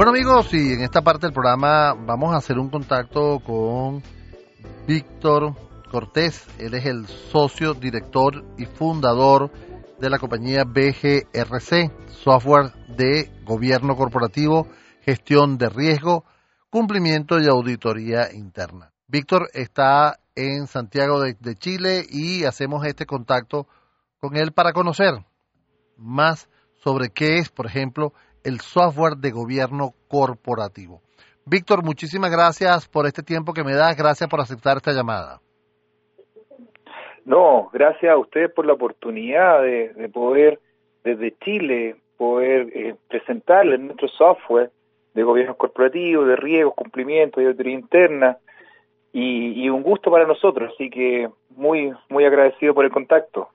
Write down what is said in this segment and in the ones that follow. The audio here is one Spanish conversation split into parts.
Bueno amigos, y en esta parte del programa vamos a hacer un contacto con Víctor Cortés. Él es el socio, director y fundador de la compañía BGRC, software de gobierno corporativo, gestión de riesgo, cumplimiento y auditoría interna. Víctor está en Santiago de, de Chile y hacemos este contacto con él para conocer más sobre qué es, por ejemplo, el software de gobierno corporativo. Víctor, muchísimas gracias por este tiempo que me das, gracias por aceptar esta llamada. No, gracias a ustedes por la oportunidad de, poder desde Chile poder eh, presentarles nuestro software de gobierno corporativo, de riesgos, cumplimiento, de auditoría interna y, y un gusto para nosotros, así que muy muy agradecido por el contacto.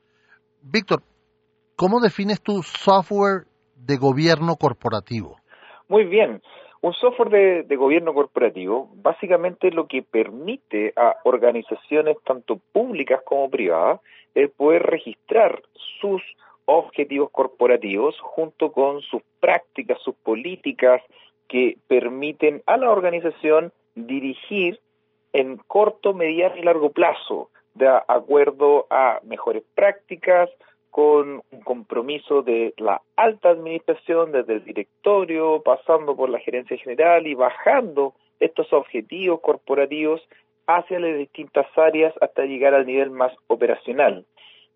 Víctor, ¿cómo defines tu software de gobierno corporativo? Muy bien. Un software de, gobierno corporativo básicamente lo que permite a organizaciones tanto públicas como privadas el poder registrar sus objetivos corporativos junto con sus prácticas, sus políticas que permiten a la organización dirigir en corto, mediano y largo plazo de acuerdo a mejores prácticas, con un compromiso de la alta administración, desde el directorio, pasando por la gerencia general y bajando estos objetivos corporativos hacia las distintas áreas hasta llegar al nivel más operacional.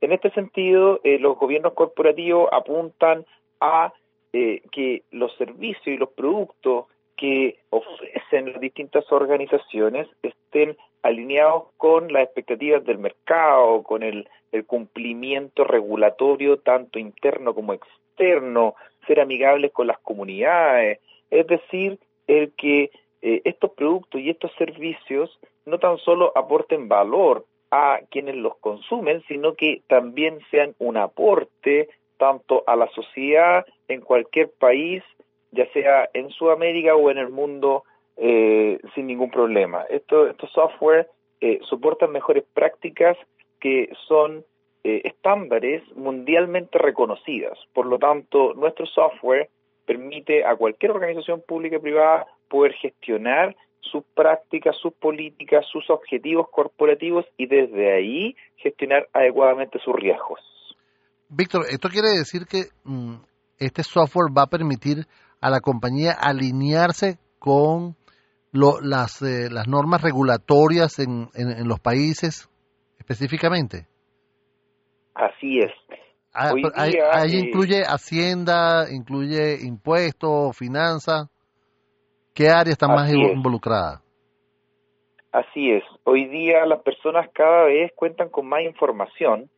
En este sentido, eh, los gobiernos corporativos apuntan a eh, que los servicios y los productos que ofrecen las distintas organizaciones estén alineados con las expectativas del mercado, con el, cumplimiento regulatorio tanto interno como externo, ser amigables con las comunidades, es decir, el que eh, estos productos y estos servicios no tan solo aporten valor a quienes los consumen, sino que también sean un aporte tanto a la sociedad en cualquier país, ya sea en Sudamérica o en el mundo eh, sin ningún problema. Esto, estos software eh, soportan mejores prácticas que son eh, estándares mundialmente reconocidas. Por lo tanto, nuestro software permite a cualquier organización pública y privada poder gestionar sus prácticas, sus políticas, sus objetivos corporativos y desde ahí gestionar adecuadamente sus riesgos. Víctor, esto quiere decir que mm, este software va a permitir a la compañía alinearse con las, eh, las normas regulatorias en, en, los países específicamente? Así es. Ah, ahí, eh, incluye Hacienda, incluye impuestos, finanzas. ¿Qué área está más involucrada? Así es. Hoy día las personas cada vez cuentan con más información.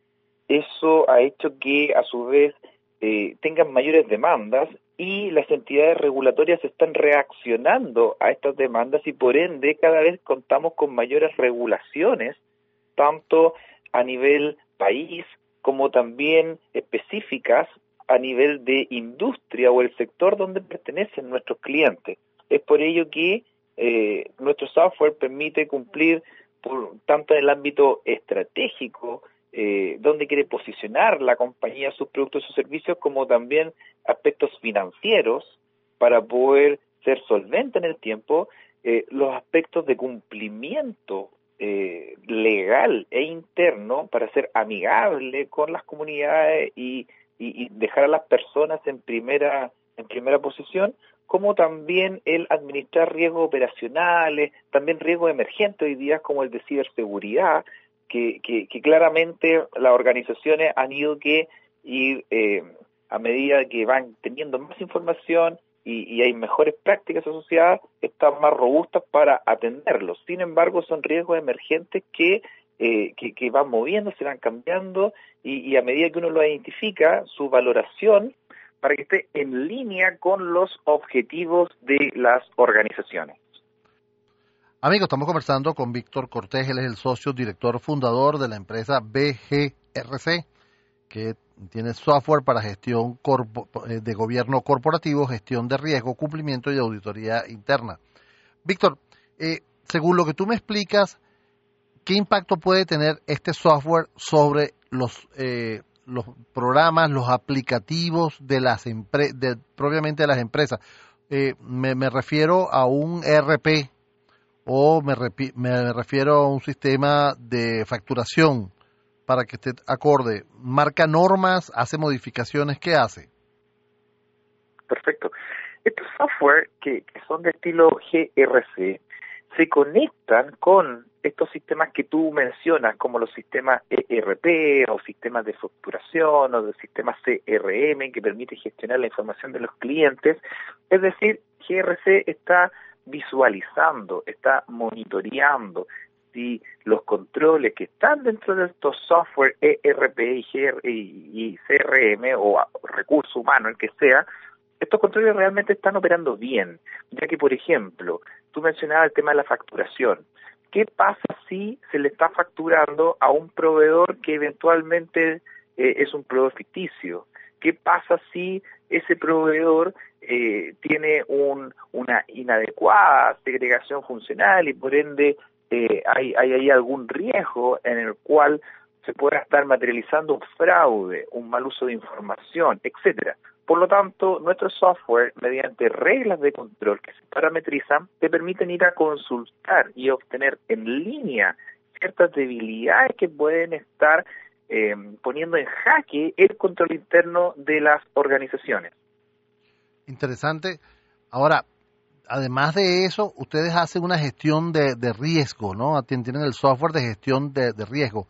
Eso ha hecho que a su vez eh, tengan mayores demandas y las entidades regulatorias están reaccionando a estas demandas y por ende cada vez contamos con mayores regulaciones, tanto a nivel país como también específicas a nivel de industria o el sector donde pertenecen nuestros clientes. Es por ello que eh, nuestro software permite cumplir por, tanto en el ámbito estratégico eh, dónde quiere posicionar la compañía sus productos o servicios, como también aspectos financieros para poder ser solvente en el tiempo, eh, los aspectos de cumplimiento eh, legal e interno para ser amigable con las comunidades y, y, dejar a las personas en primera en primera posición, como también el administrar riesgos operacionales, también riesgos emergentes hoy día como el de ciberseguridad, que, claramente las organizaciones han ido que ir eh, a medida que van teniendo más información y, hay mejores prácticas asociadas, están más robustas para atenderlos. Sin embargo, son riesgos emergentes que, eh, que, van moviendo, se van cambiando y, a medida que uno lo identifica, su valoración para que esté en línea con los objetivos de las organizaciones. Amigos, estamos conversando con Víctor Cortés, él es el socio director fundador de la empresa BGRC, que tiene software para gestión eh, de gobierno corporativo, gestión de riesgo, cumplimiento y auditoría interna. Víctor, eh, según lo que tú me explicas, ¿qué impacto puede tener este software sobre los, eh, los programas, los aplicativos de las de, propiamente de las empresas? eh, me, refiero a un ERP o me, me refiero a un sistema de facturación para que esté acorde. Marca normas, hace modificaciones, ¿qué hace? Perfecto. Estos software que, son de estilo GRC se conectan con estos sistemas que tú mencionas, como los sistemas ERP o sistemas de facturación o de sistemas CRM que permiten gestionar la información de los clientes. Es decir, GRC está visualizando, está monitoreando si los controles que están dentro de estos software ERP y, CRM o recurso humano, el que sea, estos controles realmente están operando bien, ya que, por ejemplo, tú mencionabas el tema de la facturación. ¿Qué pasa si se le está facturando a un proveedor que eventualmente eh, es un proveedor ficticio? ¿Qué pasa si ese proveedor eh, tiene un, una inadecuada segregación funcional y por ende eh, hay, hay, hay algún riesgo en el cual se pueda estar materializando un fraude, un mal uso de información, etcétera. Por lo tanto, nuestro software, mediante reglas de control que se parametrizan, te permiten ir a consultar y obtener en línea ciertas debilidades que pueden estar eh, poniendo en jaque el control interno de las organizaciones. Interesante. Ahora, además de eso, ustedes hacen una gestión de, riesgo, ¿no? Tienen el software de gestión de riesgo.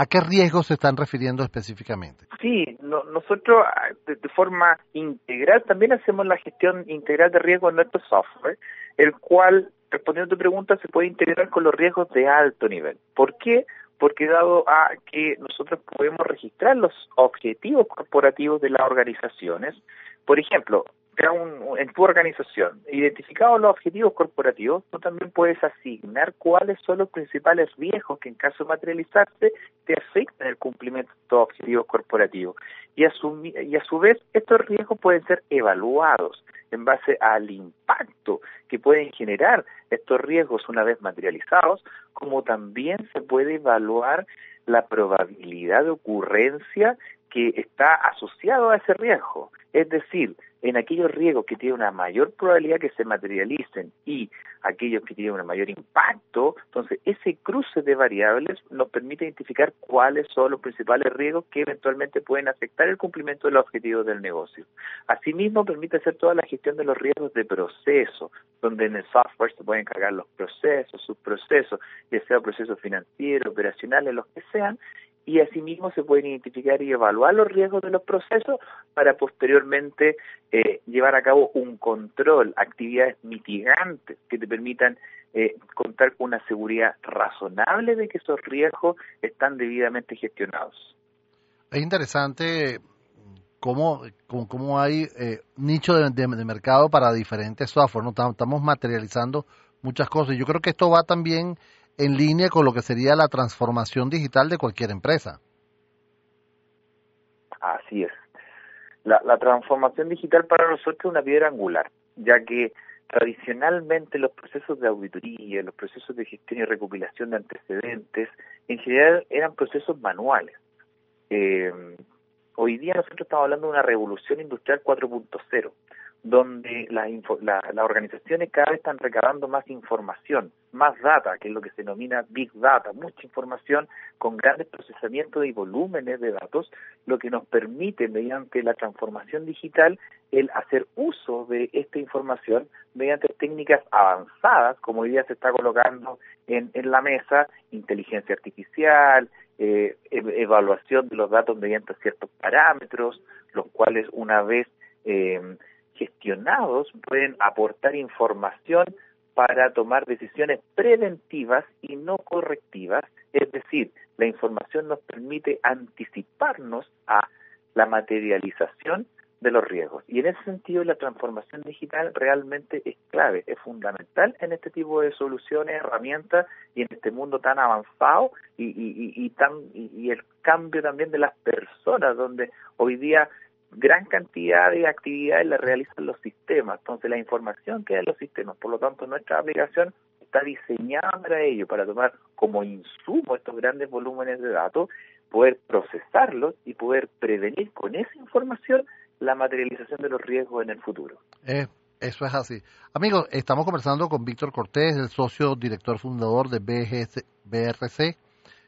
¿A qué riesgos se están refiriendo específicamente? Sí, nosotros ah, de, forma integral también hacemos la gestión integral de riesgos en nuestro software, el cual, respondiendo a tu pregunta, se puede integrar con los riesgos de alto nivel. ¿Por qué? Porque dado a que nosotros podemos registrar los objetivos corporativos de las organizaciones, por ejemplo, en tu organización, identificados los objetivos corporativos, tú también puedes asignar cuáles son los principales riesgos que en caso de materializarse te afectan el cumplimiento de tus objetivos corporativos. Y a, su, y a su vez, estos riesgos pueden ser evaluados en base al impacto que pueden generar estos riesgos una vez materializados, como también se puede evaluar la probabilidad de ocurrencia que está asociado a ese riesgo. Es decir, en aquellos riesgos que tienen una mayor probabilidad que se materialicen y aquellos que tienen un mayor impacto, entonces ese cruce de variables nos permite identificar cuáles son los principales riesgos que eventualmente pueden afectar el cumplimiento de los objetivos del negocio. Asimismo, permite hacer toda la gestión de los riesgos de proceso, donde en el software se pueden cargar los procesos, sus procesos, ya sea procesos financieros, operacionales, los que sean, y asimismo se pueden identificar y evaluar los riesgos de los procesos para posteriormente eh, llevar a cabo un control, actividades mitigantes que te permitan eh, contar con una seguridad razonable de que esos riesgos están debidamente gestionados. Es interesante cómo, cómo, hay eh, nicho de, de, mercado para diferentes software, ¿no? Estamos materializando muchas cosas. Yo creo que esto va también en línea con lo que sería la transformación digital de cualquier empresa. Así es. La, transformación digital para nosotros es una piedra angular, ya que tradicionalmente los procesos de auditoría, los procesos de gestión y recopilación de antecedentes, en general eran procesos manuales. Eh, hoy día nosotros estamos hablando de una revolución industrial 4.0, donde las, organizaciones cada vez están recabando más información, más data, que es lo que se denomina Big Data, mucha información con grandes procesamientos y volúmenes de datos, lo que nos permite, mediante la transformación digital, el hacer uso de esta información mediante técnicas avanzadas, como hoy día se está colocando en, en la mesa, inteligencia artificial, eh, evaluación de los datos mediante ciertos parámetros, los cuales una vez eh, gestionados pueden aportar información para tomar decisiones preventivas y no correctivas, es decir, la información nos permite anticiparnos a la materialización de los riesgos. Y en ese sentido la transformación digital realmente es clave, es fundamental en este tipo de soluciones, herramientas y en este mundo tan avanzado y, y, tan, y el cambio también de las personas, donde hoy día gran cantidad de actividades las realizan los sistemas, entonces la información queda en los sistemas, por lo tanto nuestra aplicación está diseñada para ello, para tomar como insumo estos grandes volúmenes de datos, poder procesarlos y poder prevenir con esa información la materialización de los riesgos en el futuro. Es Eso es así. Amigos, estamos conversando con Víctor Cortés, el socio director fundador de BGS, BRC,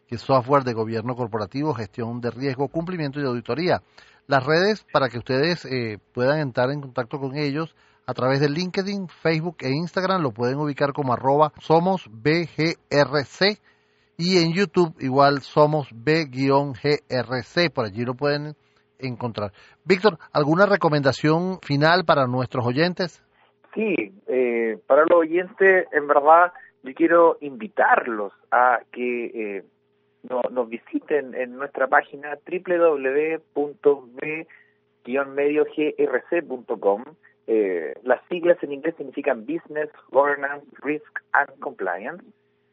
que es software de gobierno corporativo, gestión de riesgo, cumplimiento y auditoría. Las redes para que ustedes eh, puedan entrar en contacto con ellos a través de LinkedIn, Facebook e Instagram lo pueden ubicar como arroba somos BGRC y en YouTube igual somos B-GRC, por allí lo pueden encontrar. Víctor, ¿alguna recomendación final para nuestros oyentes? Sí, eh, para los oyentes, en verdad, yo quiero invitarlos a que eh, nos visiten en nuestra página www.b-mediogrc.com. Eh, las siglas en inglés significan Business, Governance, Risk and Compliance.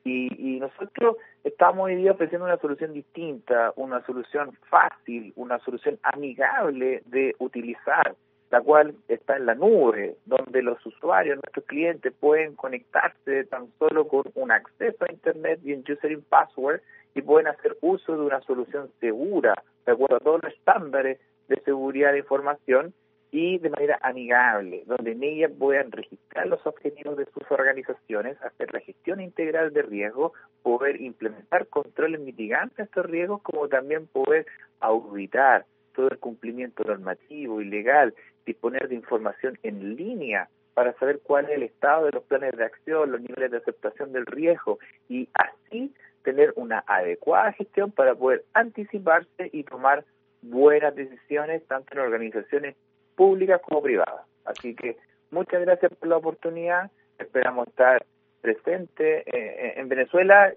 Y, nosotros estamos hoy día ofreciendo una solución distinta, una solución fácil, una solución amigable de utilizar, la cual está en la nube, donde los usuarios, nuestros clientes, pueden conectarse tan solo con un acceso a Internet y un username password y pueden hacer uso de una solución segura, de acuerdo a todos los estándares de seguridad de información y de manera amigable, donde en ella puedan registrar los objetivos de sus organizaciones, hacer la gestión integral de riesgo, poder implementar controles mitigantes a estos riesgos, como también poder auditar todo el cumplimiento normativo y legal, disponer de información en línea para saber cuál es el estado de los planes de acción, los niveles de aceptación del riesgo y así tener una adecuada gestión para poder anticiparse y tomar buenas decisiones tanto en organizaciones públicas como privadas. Así que muchas gracias por la oportunidad. Esperamos estar presentes eh, en Venezuela.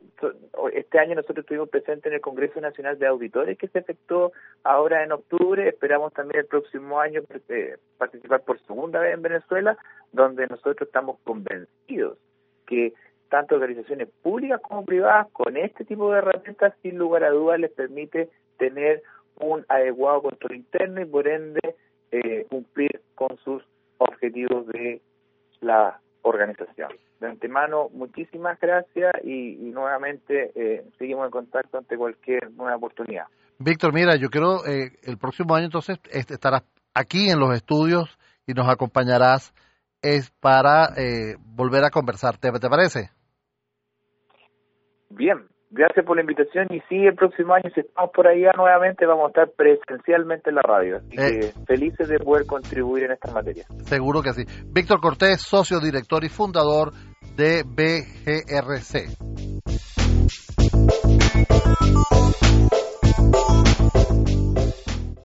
Este año nosotros estuvimos presentes en el Congreso Nacional de Auditores que se efectuó ahora en octubre. Esperamos también el próximo año eh, participar por segunda vez en Venezuela, donde nosotros estamos convencidos que tanto organizaciones públicas como privadas con este tipo de herramientas sin lugar a dudas les permite tener un adecuado control interno y por ende eh, cumplir con sus objetivos de la organización. De antemano, muchísimas gracias y, nuevamente eh, seguimos en contacto ante cualquier nueva oportunidad. Víctor, mira, yo quiero eh, el próximo año entonces estarás aquí en los estudios y nos acompañarás es para volver a conversar. ¿Te, ¿Te parece? Bien, Gracias por la invitación y sí, el próximo año, si estamos por allá nuevamente, vamos a estar presencialmente en la radio. Así que eh. felices de poder contribuir en esta materia. Seguro que sí. Víctor Cortés, socio, director y fundador de BGRC.